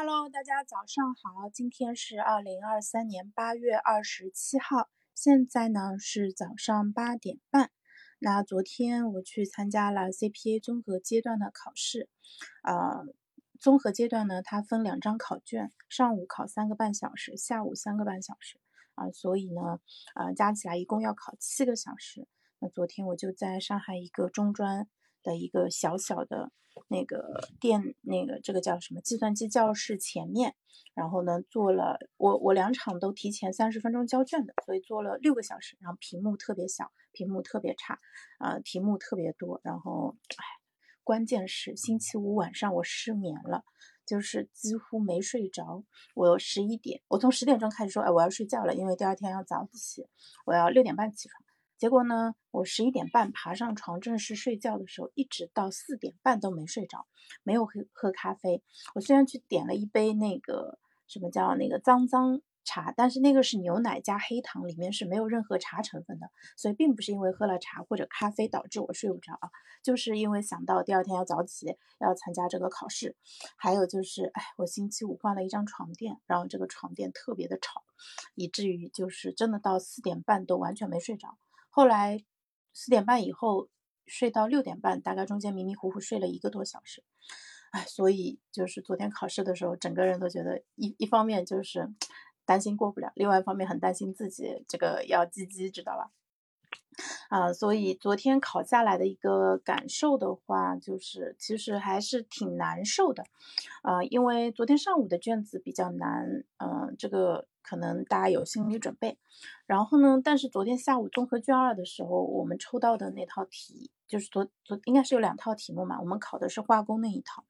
Hello，大家早上好，今天是二零二三年八月二十七号，现在呢是早上八点半。那昨天我去参加了 CPA 综合阶段的考试，呃，综合阶段呢它分两张考卷，上午考三个半小时，下午三个半小时啊，所以呢，呃，加起来一共要考七个小时。那昨天我就在上海一个中专的一个小小的。那个电那个这个叫什么计算机教室前面，然后呢做了我我两场都提前三十分钟交卷的，所以做了六个小时，然后屏幕特别小，屏幕特别差，呃题目特别多，然后哎，关键是星期五晚上我失眠了，就是几乎没睡着，我十一点我从十点钟开始说哎我要睡觉了，因为第二天要早起，我要六点半起床。结果呢，我十一点半爬上床正式睡觉的时候，一直到四点半都没睡着，没有喝喝咖啡。我虽然去点了一杯那个什么叫那个脏脏茶，但是那个是牛奶加黑糖，里面是没有任何茶成分的，所以并不是因为喝了茶或者咖啡导致我睡不着啊，就是因为想到第二天要早起要参加这个考试，还有就是，哎，我星期五换了一张床垫，然后这个床垫特别的吵，以至于就是真的到四点半都完全没睡着。后来四点半以后睡到六点半，大概中间迷迷糊糊睡了一个多小时，哎，所以就是昨天考试的时候，整个人都觉得一一方面就是担心过不了，另外一方面很担心自己这个要积极，知道吧？啊，所以昨天考下来的一个感受的话，就是其实还是挺难受的，啊，因为昨天上午的卷子比较难，嗯，这个可能大家有心理准备。然后呢，但是昨天下午综合卷二的时候，我们抽到的那套题，就是昨昨应该是有两套题目嘛，我们考的是化工那一套，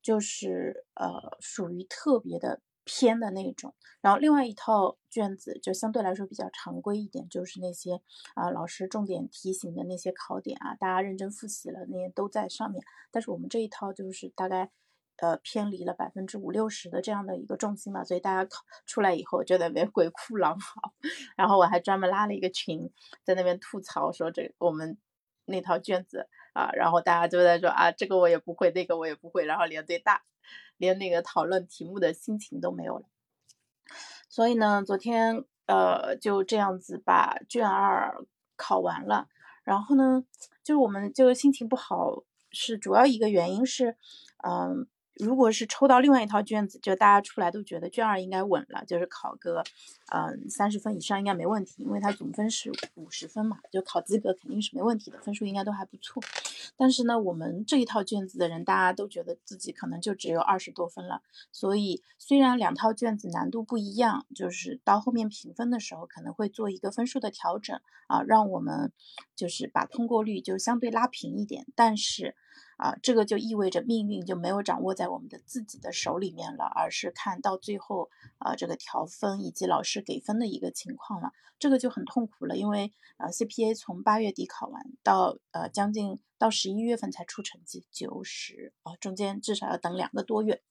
就是呃属于特别的。偏的那种，然后另外一套卷子就相对来说比较常规一点，就是那些啊老师重点提醒的那些考点啊，大家认真复习了那些都在上面。但是我们这一套就是大概呃偏离了百分之五六十的这样的一个重心嘛，所以大家考出来以后就在那边鬼哭狼嚎。然后我还专门拉了一个群，在那边吐槽说这我们那套卷子啊，然后大家就在说啊这个我也不会，那个我也不会，然后连最大。连那个讨论题目的心情都没有了，所以呢，昨天呃就这样子把卷二考完了，然后呢，就是我们就心情不好是主要一个原因是，嗯。如果是抽到另外一套卷子，就大家出来都觉得卷二应该稳了，就是考个，嗯，三十分以上应该没问题，因为它总分是五十分嘛，就考资格肯定是没问题的，分数应该都还不错。但是呢，我们这一套卷子的人，大家都觉得自己可能就只有二十多分了，所以虽然两套卷子难度不一样，就是到后面评分的时候可能会做一个分数的调整啊，让我们就是把通过率就相对拉平一点，但是。啊，这个就意味着命运就没有掌握在我们的自己的手里面了，而是看到最后啊这个调分以及老师给分的一个情况了，这个就很痛苦了，因为啊 CPA 从八月底考完到呃将近到十一月份才出成绩，九十啊中间至少要等两个多月，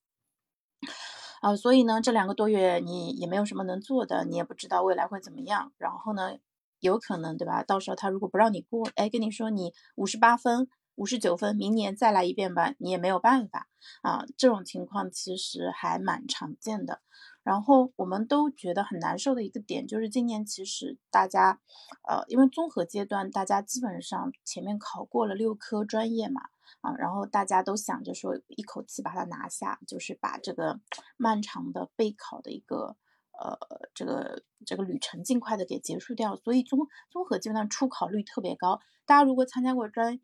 啊所以呢这两个多月你也没有什么能做的，你也不知道未来会怎么样，然后呢有可能对吧？到时候他如果不让你过，哎跟你说你五十八分。五十九分，明年再来一遍吧，你也没有办法啊。这种情况其实还蛮常见的。然后我们都觉得很难受的一个点，就是今年其实大家，呃，因为综合阶段大家基本上前面考过了六科专业嘛，啊，然后大家都想着说一口气把它拿下，就是把这个漫长的备考的一个，呃，这个这个旅程尽快的给结束掉。所以综综合阶段出考率特别高。大家如果参加过专，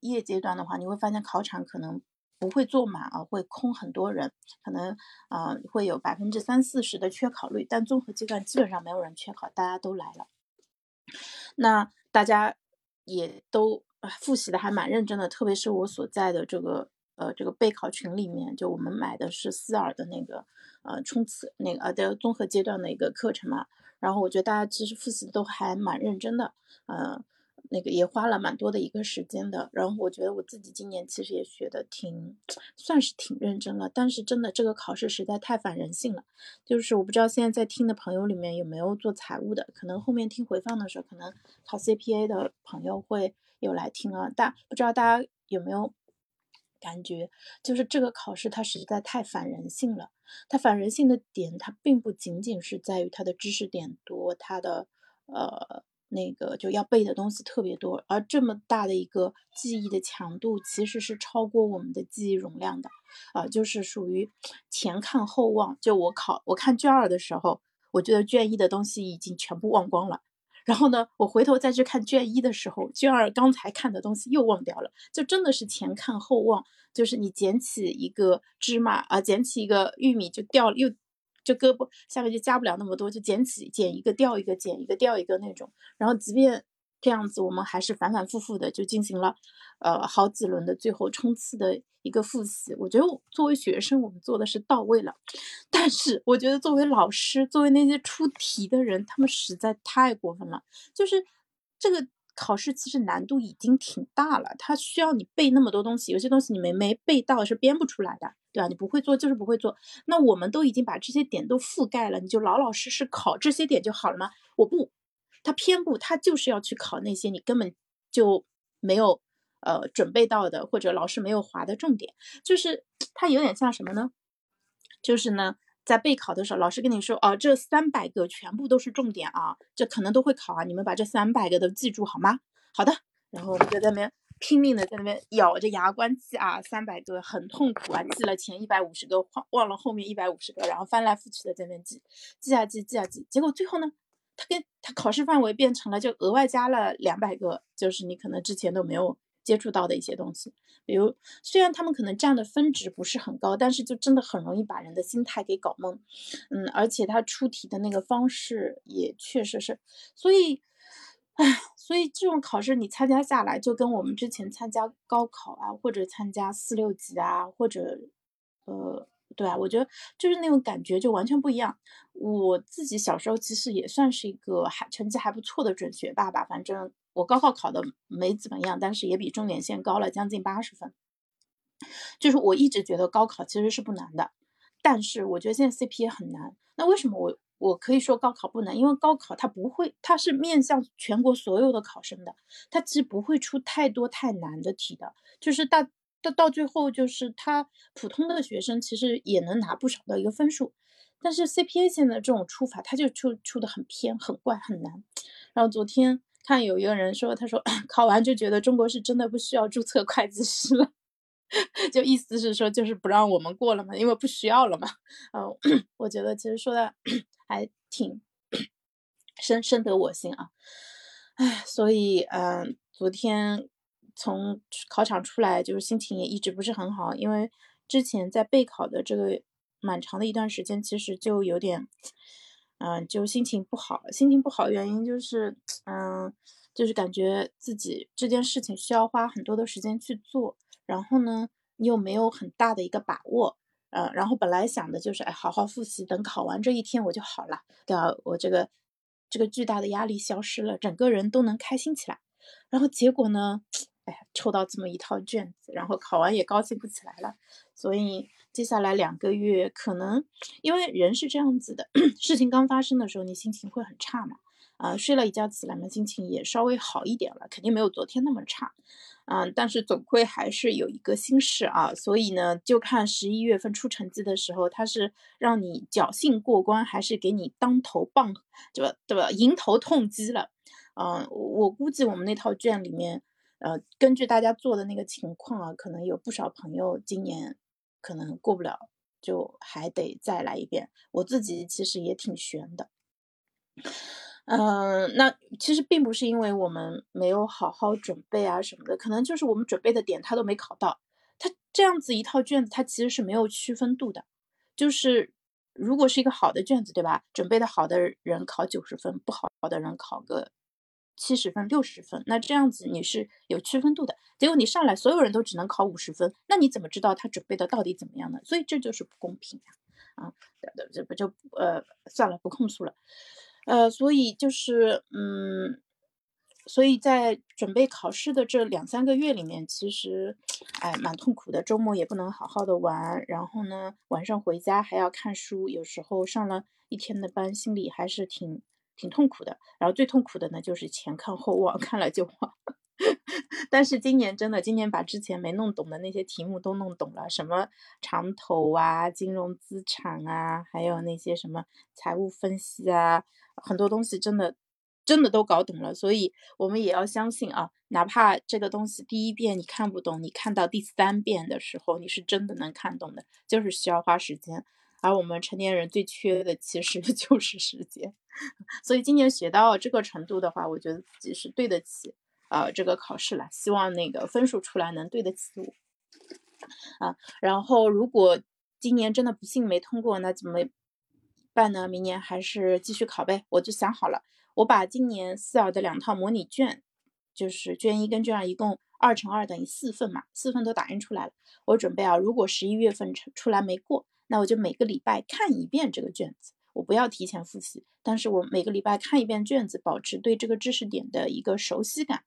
业阶段的话，你会发现考场可能不会坐满啊，会空很多人，可能啊会有百分之三四十的缺考率。但综合阶段基本上没有人缺考，大家都来了。那大家也都复习的还蛮认真的，特别是我所在的这个呃这个备考群里面，就我们买的是思尔的那个呃冲刺那个呃的综合阶段的一个课程嘛。然后我觉得大家其实复习都还蛮认真的，嗯。那个也花了蛮多的一个时间的，然后我觉得我自己今年其实也学的挺，算是挺认真了。但是真的这个考试实在太反人性了，就是我不知道现在在听的朋友里面有没有做财务的，可能后面听回放的时候，可能考 CPA 的朋友会有来听啊。大不知道大家有没有感觉，就是这个考试它实在太反人性了。它反人性的点，它并不仅仅是在于它的知识点多，它的呃那个就要背的东西特别多，而这么大的一个记忆的强度，其实是超过我们的记忆容量的啊，就是属于前看后忘。就我考我看卷二的时候，我觉得卷一的东西已经全部忘光了。然后呢，我回头再去看卷一的时候，卷二刚才看的东西又忘掉了，就真的是前看后忘，就是你捡起一个芝麻啊，捡起一个玉米就掉了，又就胳膊下面就加不了那么多，就捡起捡一个掉一个，捡一个掉一个那种。然后即便这样子，我们还是反反复复的就进行了，呃，好几轮的最后冲刺的一个复习。我觉得作为学生，我们做的是到位了，但是我觉得作为老师，作为那些出题的人，他们实在太过分了。就是这个考试其实难度已经挺大了，它需要你背那么多东西，有些东西你没没背到是编不出来的，对吧？你不会做就是不会做。那我们都已经把这些点都覆盖了，你就老老实实考这些点就好了吗？我不。他偏不，他就是要去考那些你根本就没有呃准备到的，或者老师没有划的重点。就是他有点像什么呢？就是呢，在备考的时候，老师跟你说，哦，这三百个全部都是重点啊，这可能都会考啊，你们把这三百个都记住好吗？好的。然后我们就在那边拼命的在那边咬着牙关记啊，三百个很痛苦啊，记了前一百五十个，忘忘了后面一百五十个，然后翻来覆去的在那边记，记啊记，记啊记，结果最后呢？他跟他考试范围变成了，就额外加了两百个，就是你可能之前都没有接触到的一些东西。比如，虽然他们可能占的分值不是很高，但是就真的很容易把人的心态给搞懵。嗯，而且他出题的那个方式也确实是，所以，唉，所以这种考试你参加下来，就跟我们之前参加高考啊，或者参加四六级啊，或者，呃。对啊，我觉得就是那种感觉就完全不一样。我自己小时候其实也算是一个还成绩还不错的准学霸吧，反正我高考考的没怎么样，但是也比重点线高了将近八十分。就是我一直觉得高考其实是不难的，但是我觉得现在 CP 也很难。那为什么我我可以说高考不难？因为高考它不会，它是面向全国所有的考生的，它其实不会出太多太难的题的，就是大。到到最后，就是他普通的学生其实也能拿不少的一个分数，但是 CPA 现在这种出法，它就出出的很偏、很怪、很难。然后昨天看有一个人说，他说 考完就觉得中国是真的不需要注册会计师了，就意思是说就是不让我们过了嘛，因为不需要了嘛。嗯，我觉得其实说的 还挺深深得我心啊。唉，所以嗯，昨天。从考场出来，就是心情也一直不是很好，因为之前在备考的这个蛮长的一段时间，其实就有点，嗯，就心情不好。心情不好的原因就是，嗯，就是感觉自己这件事情需要花很多的时间去做，然后呢，你又没有很大的一个把握，呃，然后本来想的就是，哎，好好复习，等考完这一天我就好了，对吧？我这个这个巨大的压力消失了，整个人都能开心起来，然后结果呢？哎，抽到这么一套卷子，然后考完也高兴不起来了，所以接下来两个月可能，因为人是这样子的，事情刚发生的时候你心情会很差嘛，啊，睡了一觉起来嘛，心情也稍微好一点了，肯定没有昨天那么差，嗯，但是总归还是有一个心事啊，所以呢，就看十一月份出成绩的时候，他是让你侥幸过关，还是给你当头棒，对吧？对吧？迎头痛击了，嗯，我估计我们那套卷里面。呃，根据大家做的那个情况啊，可能有不少朋友今年可能过不了，就还得再来一遍。我自己其实也挺悬的。嗯，那其实并不是因为我们没有好好准备啊什么的，可能就是我们准备的点他都没考到。他这样子一套卷子，它其实是没有区分度的。就是如果是一个好的卷子，对吧？准备的好的人考九十分，不好的人考个。七十分、六十分，那这样子你是有区分度的。结果你上来所有人都只能考五十分，那你怎么知道他准备的到底怎么样呢？所以这就是不公平呀！啊，这不就呃算了，不控诉了。呃，所以就是嗯，所以在准备考试的这两三个月里面，其实哎蛮痛苦的。周末也不能好好的玩，然后呢晚上回家还要看书，有时候上了一天的班，心里还是挺。挺痛苦的，然后最痛苦的呢，就是前看后忘，看了就忘。但是今年真的，今年把之前没弄懂的那些题目都弄懂了，什么长投啊、金融资产啊，还有那些什么财务分析啊，很多东西真的真的都搞懂了。所以我们也要相信啊，哪怕这个东西第一遍你看不懂，你看到第三遍的时候，你是真的能看懂的，就是需要花时间。而我们成年人最缺的其实 就是时间。所以今年学到这个程度的话，我觉得自己是对得起。啊，这个考试了，希望那个分数出来能对得起我啊。然后，如果今年真的不幸没通过，那怎么办呢？明年还是继续考呗。我就想好了，我把今年四二的两套模拟卷，就是卷一跟卷二，一共二乘二等于四份嘛，四份都打印出来了。我准备啊，如果十一月份出来没过，那我就每个礼拜看一遍这个卷子。我不要提前复习，但是我每个礼拜看一遍卷子，保持对这个知识点的一个熟悉感。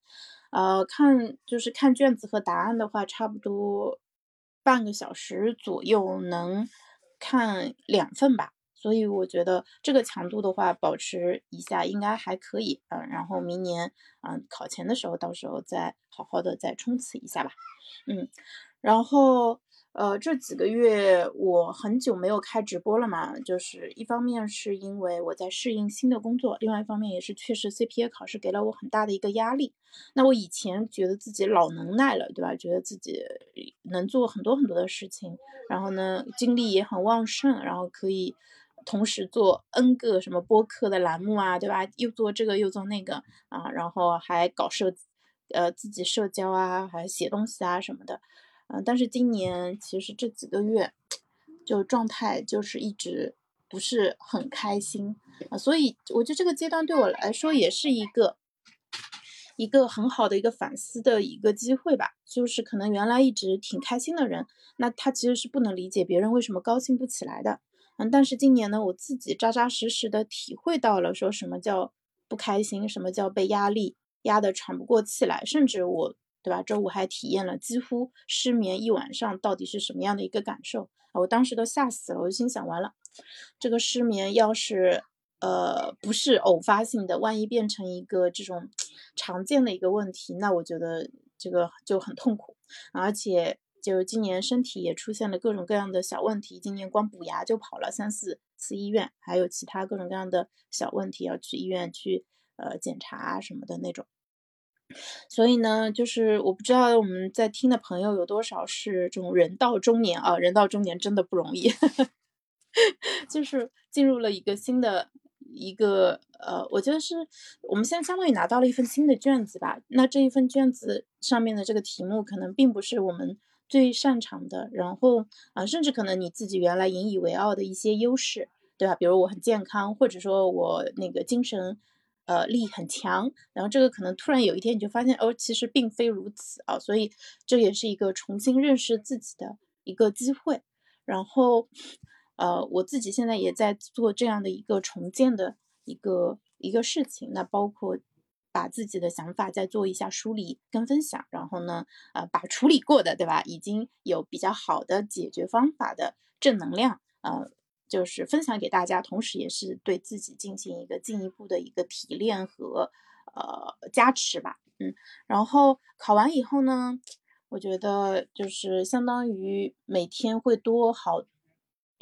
呃，看就是看卷子和答案的话，差不多半个小时左右能看两份吧。所以我觉得这个强度的话，保持一下应该还可以。嗯，然后明年嗯考前的时候，到时候再好好的再冲刺一下吧。嗯，然后。呃，这几个月我很久没有开直播了嘛，就是一方面是因为我在适应新的工作，另外一方面也是确实 CPA 考试给了我很大的一个压力。那我以前觉得自己老能耐了，对吧？觉得自己能做很多很多的事情，然后呢，精力也很旺盛，然后可以同时做 N 个什么播客的栏目啊，对吧？又做这个又做那个啊，然后还搞社，呃，自己社交啊，还写东西啊什么的。嗯，但是今年其实这几个月，就状态就是一直不是很开心啊，所以我觉得这个阶段对我来说也是一个一个很好的一个反思的一个机会吧。就是可能原来一直挺开心的人，那他其实是不能理解别人为什么高兴不起来的。嗯，但是今年呢，我自己扎扎实实的体会到了，说什么叫不开心，什么叫被压力压得喘不过气来，甚至我。对吧？周五还体验了几乎失眠一晚上，到底是什么样的一个感受啊？我当时都吓死了，我就心想：完了，这个失眠要是呃不是偶发性的，万一变成一个这种常见的一个问题，那我觉得这个就很痛苦。而且就今年身体也出现了各种各样的小问题，今年光补牙就跑了三四次医院，还有其他各种各样的小问题要去医院去呃检查什么的那种。所以呢，就是我不知道我们在听的朋友有多少是这种人到中年啊，人到中年真的不容易，就是进入了一个新的一个呃，我觉得是我们现在相当于拿到了一份新的卷子吧。那这一份卷子上面的这个题目可能并不是我们最擅长的，然后啊，甚至可能你自己原来引以为傲的一些优势，对吧？比如我很健康，或者说我那个精神。呃，力很强，然后这个可能突然有一天你就发现，哦，其实并非如此啊，所以这也是一个重新认识自己的一个机会。然后，呃，我自己现在也在做这样的一个重建的一个一个事情，那包括把自己的想法再做一下梳理跟分享，然后呢，呃，把处理过的，对吧？已经有比较好的解决方法的正能量，呃。就是分享给大家，同时也是对自己进行一个进一步的一个提炼和呃加持吧，嗯，然后考完以后呢，我觉得就是相当于每天会多好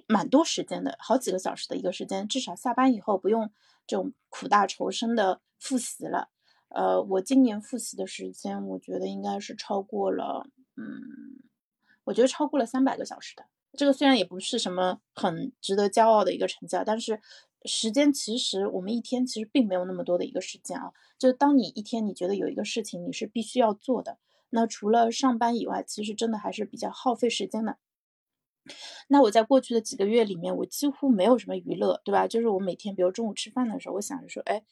蛮多时间的，好几个小时的一个时间，至少下班以后不用这种苦大仇深的复习了。呃，我今年复习的时间，我觉得应该是超过了，嗯，我觉得超过了三百个小时的。这个虽然也不是什么很值得骄傲的一个成绩，但是时间其实我们一天其实并没有那么多的一个时间啊。就当你一天你觉得有一个事情你是必须要做的，那除了上班以外，其实真的还是比较耗费时间的。那我在过去的几个月里面，我几乎没有什么娱乐，对吧？就是我每天比如中午吃饭的时候，我想着说，哎，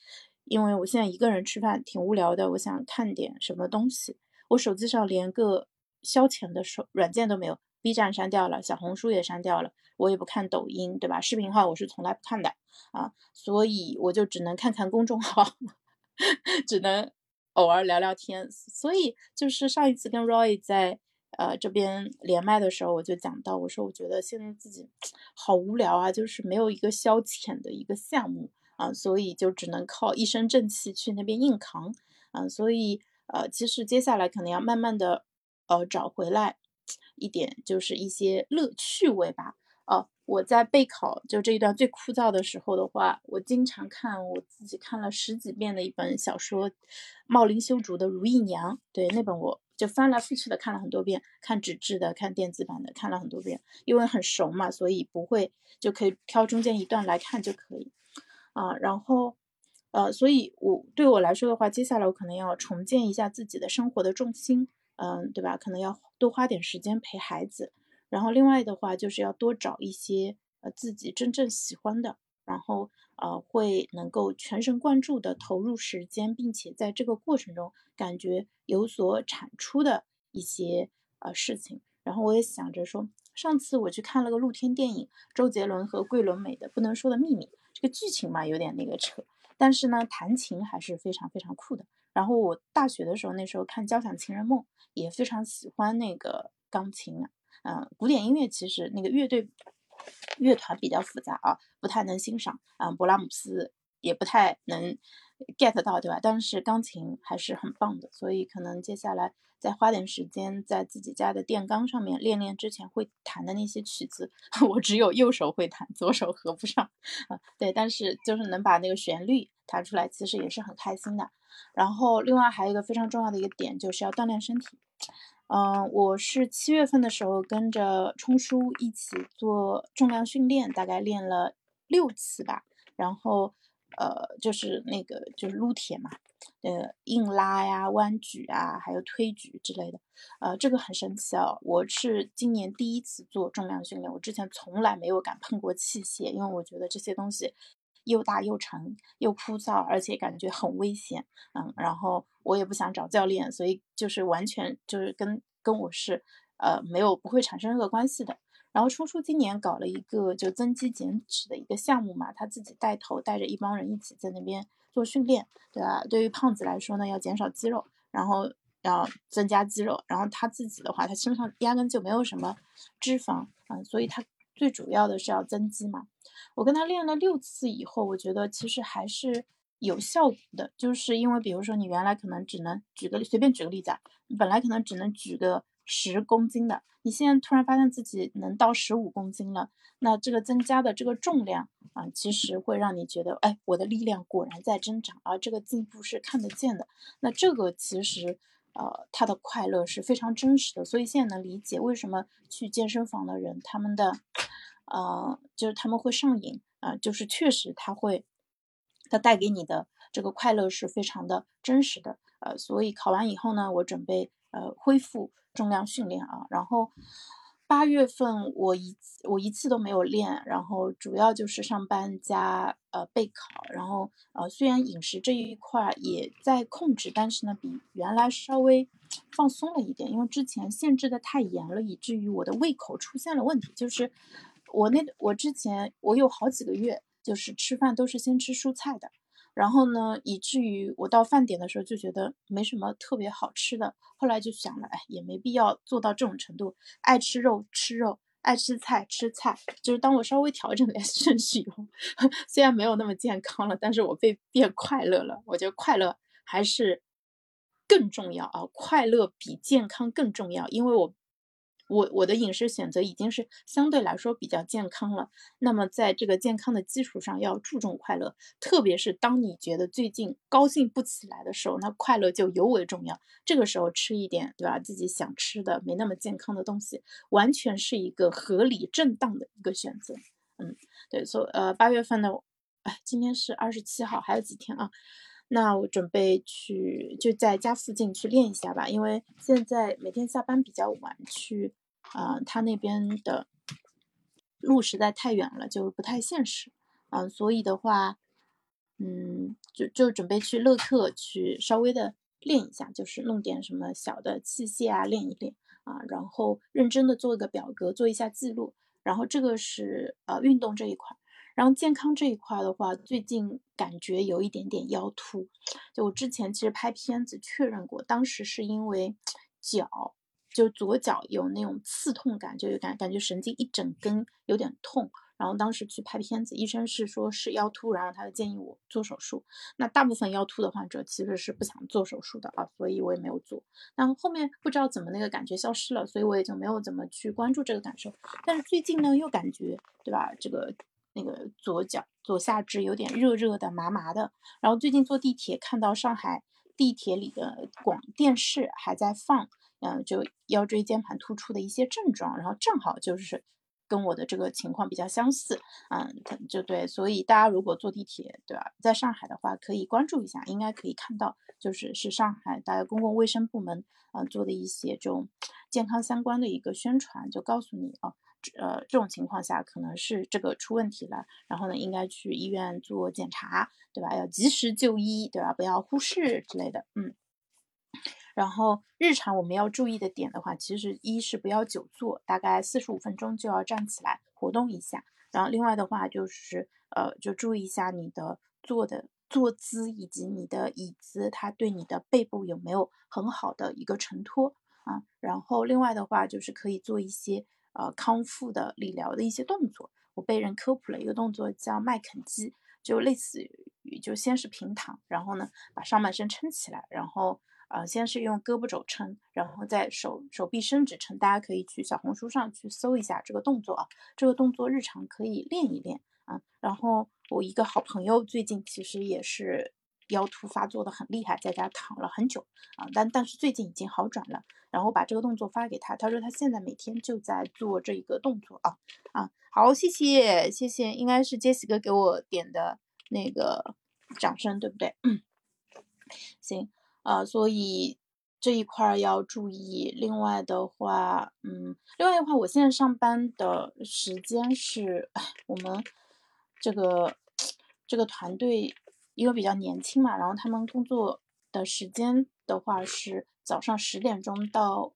因为我现在一个人吃饭挺无聊的，我想看点什么东西。我手机上连个消遣的手软件都没有。B 站删掉了，小红书也删掉了，我也不看抖音，对吧？视频号我是从来不看的啊，所以我就只能看看公众号，只能偶尔聊聊天。所以就是上一次跟 Roy 在呃这边连麦的时候，我就讲到，我说我觉得现在自己好无聊啊，就是没有一个消遣的一个项目啊，所以就只能靠一身正气去那边硬扛啊，所以呃，其实接下来可能要慢慢的呃找回来一点，就是一些乐趣味吧。哦，我在备考就这一段最枯燥的时候的话，我经常看我自己看了十几遍的一本小说，茂林修竹的《如意娘》。对，那本我就翻来覆去的看了很多遍，看纸质的，看电子版的，看了很多遍。因为很熟嘛，所以不会就可以挑中间一段来看就可以。啊，然后，呃，所以我对我来说的话，接下来我可能要重建一下自己的生活的重心，嗯，对吧？可能要多花点时间陪孩子。然后另外的话，就是要多找一些呃自己真正喜欢的，然后呃会能够全神贯注的投入时间，并且在这个过程中感觉有所产出的一些呃事情。然后我也想着说，上次我去看了个露天电影，周杰伦和桂纶镁的《不能说的秘密》，这个剧情嘛有点那个扯，但是呢弹琴还是非常非常酷的。然后我大学的时候，那时候看《交响情人梦》，也非常喜欢那个钢琴啊。嗯，古典音乐其实那个乐队、乐团比较复杂啊，不太能欣赏。嗯，勃拉姆斯也不太能 get 到，对吧？但是钢琴还是很棒的，所以可能接下来再花点时间在自己家的电钢上面练练之前会弹的那些曲子。我只有右手会弹，左手合不上。啊，对，但是就是能把那个旋律弹出来，其实也是很开心的。然后另外还有一个非常重要的一个点，就是要锻炼身体。嗯，我是七月份的时候跟着冲叔一起做重量训练，大概练了六次吧。然后，呃，就是那个就是撸铁嘛，呃，硬拉呀、弯举啊，还有推举之类的。呃，这个很神奇哦，我是今年第一次做重量训练，我之前从来没有敢碰过器械，因为我觉得这些东西。又大又沉又枯燥，而且感觉很危险，嗯，然后我也不想找教练，所以就是完全就是跟跟我是呃没有不会产生任何关系的。然后初初今年搞了一个就增肌减脂的一个项目嘛，他自己带头带着一帮人一起在那边做训练，对吧？对于胖子来说呢，要减少肌肉，然后要增加肌肉，然后他自己的话，他身上压根就没有什么脂肪，嗯，所以他最主要的是要增肌嘛。我跟他练了六次以后，我觉得其实还是有效果的，就是因为比如说你原来可能只能举个随便举个例子啊，本来可能只能举个十公斤的，你现在突然发现自己能到十五公斤了，那这个增加的这个重量啊，其实会让你觉得，哎，我的力量果然在增长，而这个进步是看得见的。那这个其实呃，他的快乐是非常真实的，所以现在能理解为什么去健身房的人他们的。呃，就是他们会上瘾啊，就是确实他会，他带给你的这个快乐是非常的真实的。呃，所以考完以后呢，我准备呃恢复重量训练啊，然后八月份我一我一次都没有练，然后主要就是上班加呃备考，然后呃虽然饮食这一块也在控制，但是呢比原来稍微放松了一点，因为之前限制的太严了，以至于我的胃口出现了问题，就是。我那我之前我有好几个月就是吃饭都是先吃蔬菜的，然后呢，以至于我到饭点的时候就觉得没什么特别好吃的，后来就想了，哎，也没必要做到这种程度，爱吃肉吃肉，爱吃菜吃菜，就是当我稍微调整点顺序以后，虽然没有那么健康了，但是我被变快乐了，我觉得快乐还是更重要啊，快乐比健康更重要，因为我。我我的饮食选择已经是相对来说比较健康了，那么在这个健康的基础上，要注重快乐，特别是当你觉得最近高兴不起来的时候，那快乐就尤为重要。这个时候吃一点，对吧？自己想吃的没那么健康的东西，完全是一个合理正当的一个选择。嗯，对，所呃八月份呢，哎，今天是二十七号，还有几天啊？那我准备去就在家附近去练一下吧，因为现在每天下班比较晚，去啊他那边的路实在太远了，就不太现实。嗯，所以的话，嗯，就就准备去乐特去稍微的练一下，就是弄点什么小的器械啊练一练啊，然后认真的做一个表格，做一下记录。然后这个是呃运动这一块。然后健康这一块的话，最近感觉有一点点腰突。就我之前其实拍片子确认过，当时是因为脚，就左脚有那种刺痛感，就有感感觉神经一整根有点痛，然后当时去拍片子，医生是说是腰突，然后他就建议我做手术。那大部分腰突的患者其实是不想做手术的啊，所以我也没有做。然后后面不知道怎么那个感觉消失了，所以我也就没有怎么去关注这个感受。但是最近呢，又感觉对吧？这个那个左脚左下肢有点热热的、麻麻的。然后最近坐地铁看到上海地铁里的广电视还在放，嗯，就腰椎间盘突出的一些症状，然后正好就是。跟我的这个情况比较相似，嗯，就对，所以大家如果坐地铁，对吧？在上海的话，可以关注一下，应该可以看到，就是是上海大家公共卫生部门，嗯，做的一些这种健康相关的一个宣传，就告诉你哦，呃，这种情况下可能是这个出问题了，然后呢，应该去医院做检查，对吧？要及时就医，对吧？不要忽视之类的，嗯。然后日常我们要注意的点的话，其实一是不要久坐，大概四十五分钟就要站起来活动一下。然后另外的话就是，呃，就注意一下你的坐的坐姿以及你的椅子，它对你的背部有没有很好的一个承托啊。然后另外的话就是可以做一些呃康复的理疗的一些动作。我被人科普了一个动作叫麦肯基，就类似于就先是平躺，然后呢把上半身撑起来，然后。呃，先是用胳膊肘撑，然后再手手臂伸直撑。大家可以去小红书上去搜一下这个动作啊，这个动作日常可以练一练啊。然后我一个好朋友最近其实也是腰突发作的很厉害，在家躺了很久啊，但但是最近已经好转了。然后把这个动作发给他，他说他现在每天就在做这一个动作啊啊，好，谢谢谢谢，应该是杰西哥给我点的那个掌声，对不对？嗯，行。啊，所以这一块要注意。另外的话，嗯，另外的话，我现在上班的时间是，我们这个这个团队因为比较年轻嘛，然后他们工作的时间的话是早上十点钟到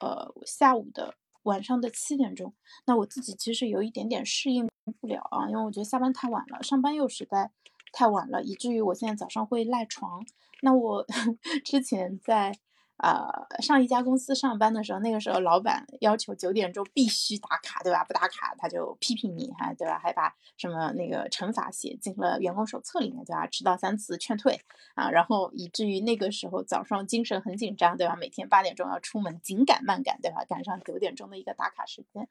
呃下午的晚上的七点钟。那我自己其实有一点点适应不了啊，因为我觉得下班太晚了，上班又实在太晚了，以至于我现在早上会赖床。那我 之前在。呃，上一家公司上班的时候，那个时候老板要求九点钟必须打卡，对吧？不打卡他就批评你，还对吧？还把什么那个惩罚写进了员工手册里面，对吧？迟到三次劝退啊，然后以至于那个时候早上精神很紧张，对吧？每天八点钟要出门，紧赶慢赶，对吧？赶上九点钟的一个打卡时间。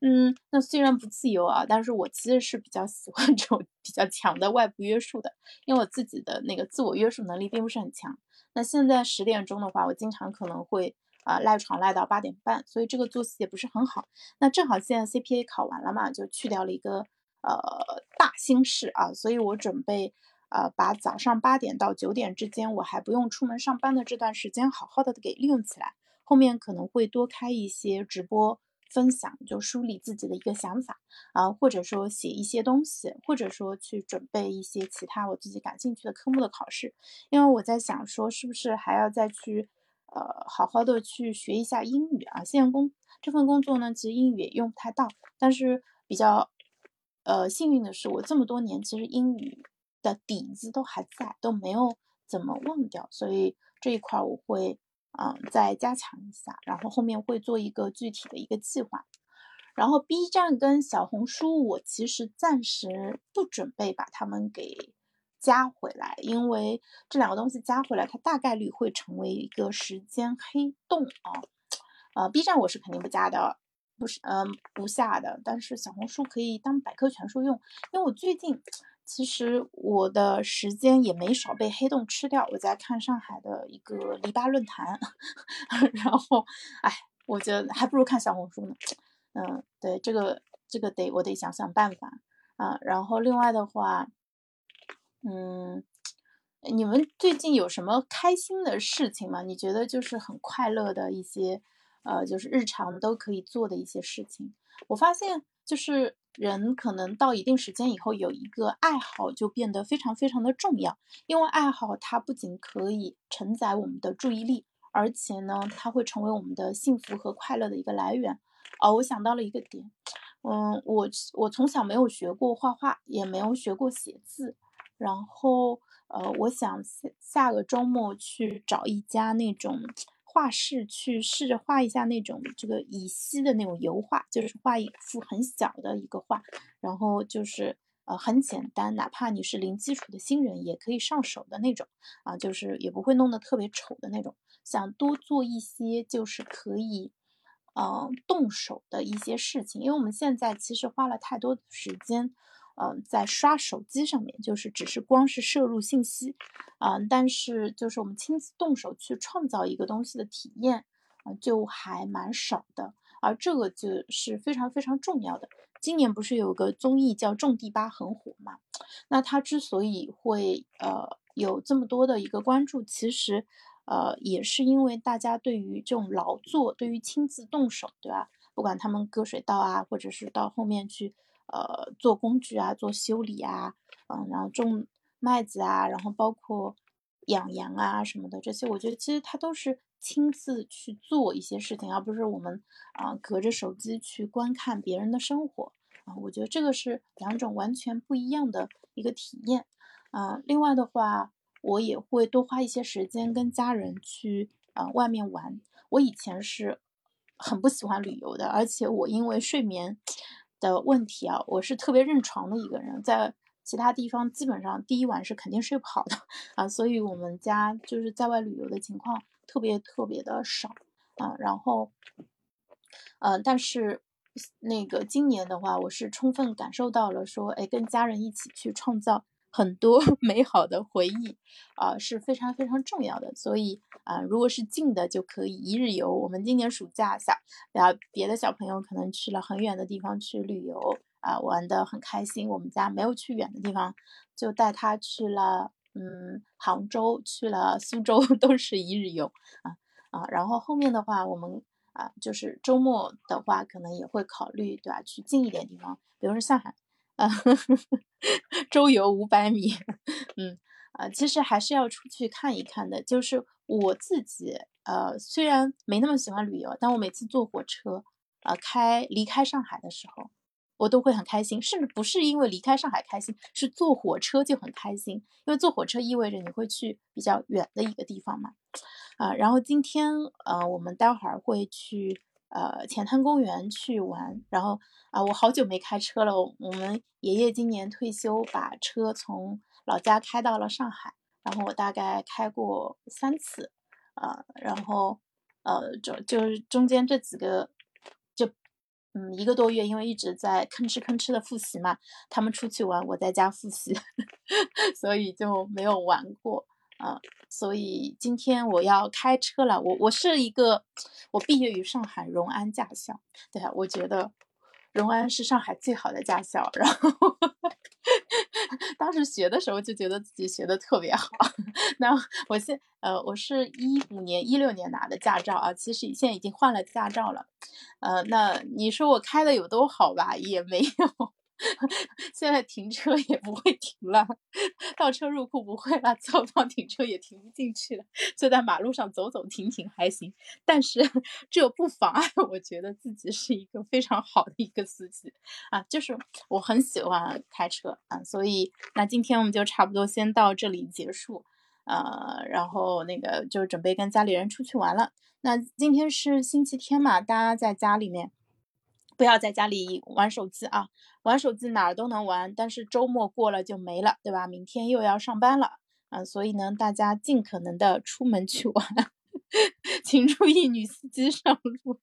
嗯，那虽然不自由啊，但是我其实是比较喜欢这种比较强的外部约束的，因为我自己的那个自我约束能力并不是很强。那现在十点钟的话，我经常可能会啊赖床赖到八点半，所以这个作息也不是很好。那正好现在 CPA 考完了嘛，就去掉了一个呃大心事啊，所以我准备呃把早上八点到九点之间我还不用出门上班的这段时间好好的给利用起来，后面可能会多开一些直播。分享就梳理自己的一个想法啊，或者说写一些东西，或者说去准备一些其他我自己感兴趣的科目的考试。因为我在想说，是不是还要再去呃好好的去学一下英语啊？现在工这份工作呢，其实英语也用不太到，但是比较呃幸运的是，我这么多年其实英语的底子都还在，都没有怎么忘掉，所以这一块我会。嗯，再加强一下，然后后面会做一个具体的一个计划。然后 B 站跟小红书，我其实暂时不准备把它们给加回来，因为这两个东西加回来，它大概率会成为一个时间黑洞啊。呃，B 站我是肯定不加的，不是，嗯，不下的。但是小红书可以当百科全书用，因为我最近。其实我的时间也没少被黑洞吃掉。我在看上海的一个篱笆论坛，然后，哎，我觉得还不如看小红书呢。嗯，对，这个这个得我得想想办法啊。然后另外的话，嗯，你们最近有什么开心的事情吗？你觉得就是很快乐的一些，呃，就是日常都可以做的一些事情。我发现就是。人可能到一定时间以后，有一个爱好就变得非常非常的重要，因为爱好它不仅可以承载我们的注意力，而且呢，它会成为我们的幸福和快乐的一个来源。哦，我想到了一个点，嗯，我我从小没有学过画画，也没有学过写字，然后呃，我想下下个周末去找一家那种。画室去试着画一下那种这个乙烯的那种油画，就是画一幅很小的一个画，然后就是呃很简单，哪怕你是零基础的新人也可以上手的那种啊，就是也不会弄得特别丑的那种。想多做一些就是可以呃动手的一些事情，因为我们现在其实花了太多的时间。嗯，在刷手机上面，就是只是光是摄入信息，嗯，但是就是我们亲自动手去创造一个东西的体验，啊，就还蛮少的，而这个就是非常非常重要的。今年不是有个综艺叫《种地吧》很火嘛？那它之所以会呃有这么多的一个关注，其实呃也是因为大家对于这种劳作，对于亲自动手，对吧？不管他们割水稻啊，或者是到后面去。呃，做工具啊，做修理啊，嗯，然后种麦子啊，然后包括养羊啊什么的，这些我觉得其实他都是亲自去做一些事情，而不是我们啊隔着手机去观看别人的生活啊。我觉得这个是两种完全不一样的一个体验啊。另外的话，我也会多花一些时间跟家人去啊外面玩。我以前是很不喜欢旅游的，而且我因为睡眠。的问题啊，我是特别认床的一个人，在其他地方基本上第一晚是肯定睡不好的 啊，所以我们家就是在外旅游的情况特别特别的少啊。然后，呃，但是那个今年的话，我是充分感受到了说，哎，跟家人一起去创造。很多 美好的回忆啊是非常非常重要的，所以啊，如果是近的就可以一日游。我们今年暑假小，然后别的小朋友可能去了很远的地方去旅游啊，玩的很开心。我们家没有去远的地方，就带他去了，嗯，杭州，去了苏州，都是一日游啊啊。然后后面的话，我们啊，就是周末的话，可能也会考虑，对吧？去近一点地方，比如说上海。啊，周游五百米，嗯，啊，其实还是要出去看一看的。就是我自己，呃，虽然没那么喜欢旅游，但我每次坐火车，啊，开离开上海的时候，我都会很开心。甚至不是因为离开上海开心，是坐火车就很开心，因为坐火车意味着你会去比较远的一个地方嘛。啊，然后今天，呃，我们待会儿会去。呃，前滩公园去玩，然后啊，我好久没开车了。我们爷爷今年退休，把车从老家开到了上海，然后我大概开过三次，呃，然后呃，就就是中间这几个，就嗯一个多月，因为一直在吭哧吭哧的复习嘛，他们出去玩，我在家复习，所以就没有玩过。啊，所以今天我要开车了。我我是一个，我毕业于上海荣安驾校，对啊，我觉得荣安是上海最好的驾校。然后 当时学的时候就觉得自己学的特别好。那我现呃，我是一五年、一六年拿的驾照啊，其实现在已经换了驾照了。呃，那你说我开的有多好吧？也没有。现在停车也不会停了，倒车入库不会了，侧方停车也停不进去了，就在马路上走走停停还行。但是这不妨碍我觉得自己是一个非常好的一个司机啊，就是我很喜欢开车啊，所以那今天我们就差不多先到这里结束，呃，然后那个就准备跟家里人出去玩了。那今天是星期天嘛，大家在家里面。不要在家里玩手机啊！玩手机哪儿都能玩，但是周末过了就没了，对吧？明天又要上班了啊！所以呢，大家尽可能的出门去玩，请注意女司机上路。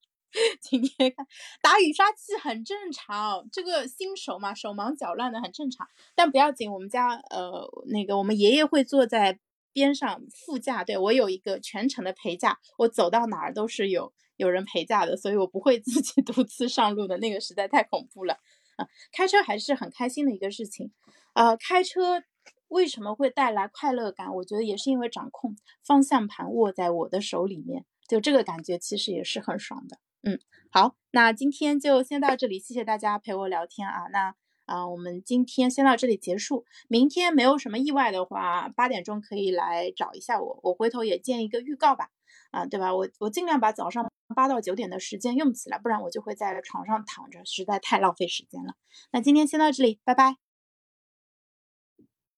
今天看打雨刷器很正常，这个新手嘛，手忙脚乱的很正常，但不要紧。我们家呃那个我们爷爷会坐在边上副驾，对我有一个全程的陪驾，我走到哪儿都是有。有人陪驾的，所以我不会 自己独自上路的，那个实在太恐怖了啊！开车还是很开心的一个事情，呃，开车为什么会带来快乐感？我觉得也是因为掌控方向盘握在我的手里面，就这个感觉其实也是很爽的。嗯，好，那今天就先到这里，谢谢大家陪我聊天啊。那啊，我们今天先到这里结束，明天没有什么意外的话，八点钟可以来找一下我，我回头也建一个预告吧，啊，对吧？我我尽量把早上。八到九点的时间用起来，不然我就会在床上躺着，实在太浪费时间了。那今天先到这里，拜拜。